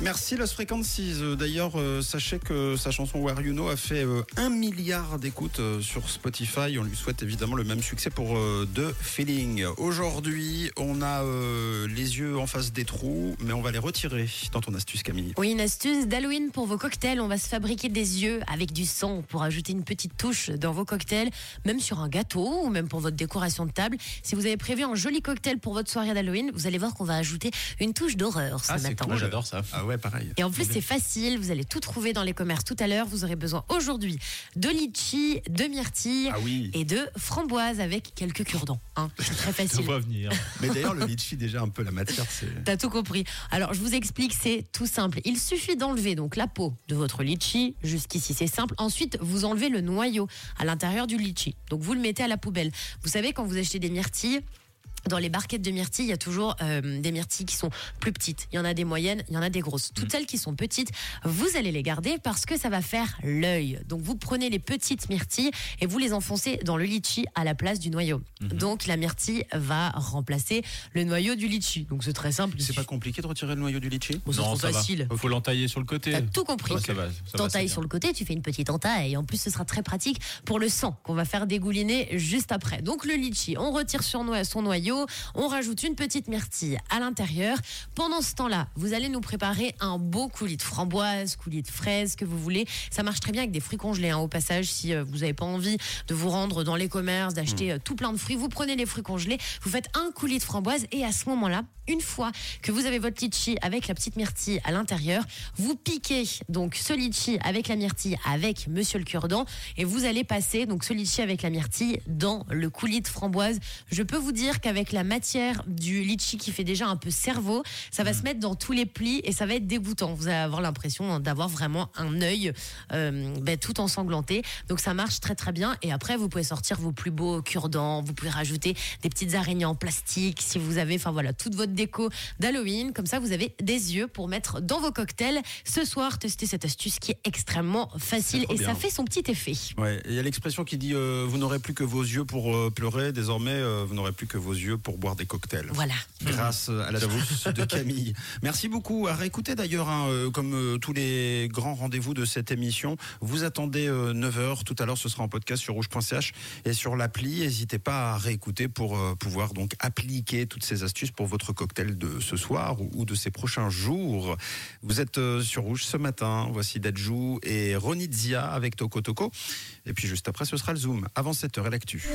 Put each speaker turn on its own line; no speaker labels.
Merci Lost Frequencies. Euh, D'ailleurs, euh, sachez que sa chanson Where You Know a fait euh, un milliard d'écoutes euh, sur Spotify. On lui souhaite évidemment le même succès pour The Feeling. Aujourd'hui, on a les yeux en face des trous, mais on va les retirer dans ton astuce Camille.
Oui, une astuce d'Halloween pour vos cocktails. On va se fabriquer des yeux avec du sang pour ajouter une petite touche dans vos cocktails, même sur un gâteau ou même pour votre décoration de table. Si vous avez prévu un joli cocktail pour votre soirée d'Halloween, vous allez voir qu'on va ajouter une touche d'horreur ce
Ah, c'est
matin.
cool, j'adore ça.
Ah ouais, pareil.
Et en plus, c'est facile. Vous allez tout trouver dans les commerces tout à l'heure. Vous aurez besoin aujourd'hui de litchi, de myrtille
Ah oui.
et de framboise avec quelques cure-dents. hein. C'est très
Ça
facile.
va venir.
Mais d'ailleurs, le litchi, déjà un peu la matière, c'est.
T'as tout compris. Alors, je vous explique, c'est tout simple. Il suffit d'enlever donc la peau de votre litchi. Jusqu'ici, c'est simple. Ensuite, vous enlevez le noyau à l'intérieur du litchi. Donc, vous le mettez à la poubelle. Vous savez, quand vous achetez des myrtilles, dans les barquettes de myrtilles, il y a toujours euh, des myrtilles qui sont plus petites. Il y en a des moyennes, il y en a des grosses. Toutes celles qui sont petites, vous allez les garder parce que ça va faire l'œil. Donc vous prenez les petites myrtilles et vous les enfoncez dans le litchi à la place du noyau. Donc la myrtille va remplacer le noyau du litchi. Donc c'est très simple.
C'est pas compliqué de retirer le noyau du litchi?
Bon, c'est facile.
va. Faut l'entailler sur le côté.
T'as tout compris.
Ouais, ça va. ça va,
T'entailles
c'est
sur le côté, tu fais une petite entaille. En plus, ce sera très pratique pour le sang qu'on va faire dégouliner juste après. Donc, le litchi, on retire sur no- son noyau, on rajoute une petite myrtille à l'intérieur. Pendant ce temps-là, vous allez nous préparer un beau coulis de framboise, coulis de fraises, que vous voulez. Ça marche très bien avec des fruits congelés, hein, au passage, si euh, vous n'avez pas envie de vous rendre dans les commerces, d'acheter euh, tout plein de fruits. Vous prenez les fruits congelés, vous faites un coulis de framboise et à ce moment-là, une fois que vous avez votre litchi avec la petite myrtille à l'intérieur, vous piquez donc ce litchi avec la myrtille avec monsieur le cure-dent et vous allez passer donc ce litchi avec la myrtille dans le coulis de framboise. Je peux vous dire qu'avec la matière du litchi qui fait déjà un peu cerveau, ça va se mettre dans tous les plis et ça va être dégoûtant. Vous allez avoir l'impression d'avoir vraiment un œil euh, ben, tout ensanglanté. Donc ça marche très très bien et après vous pouvez sortir vos plus beaux cure-dents, vous pouvez rajouter des petites araignées en plastique si vous avez enfin voilà toute votre déco d'Halloween comme ça vous avez des yeux pour mettre dans vos cocktails. Ce soir, testez cette astuce qui est extrêmement facile et ça fait son petit effet.
Ouais, il y a l'expression qui dit euh, vous n'aurez plus que vos yeux pour euh, pleurer, désormais vous n'aurez plus que vos yeux pour boire des cocktails.
Voilà.
Grâce à la douce de Camille. Merci beaucoup. À réécouter d'ailleurs, hein, euh, comme euh, tous les grands rendez-vous de cette émission, vous attendez 9h. Tout à l'heure, ce sera en podcast sur rouge.ch et sur l'appli. N'hésitez pas à réécouter pour euh, pouvoir donc appliquer toutes ces astuces pour votre cocktail de ce soir ou, de ces prochains jours. Vous êtes euh, sur Rouge ce matin. Voici Dajou et Ronnie Zia avec Toko Toko. Et puis juste après, ce sera le Zoom. Avant 7h et l'actu.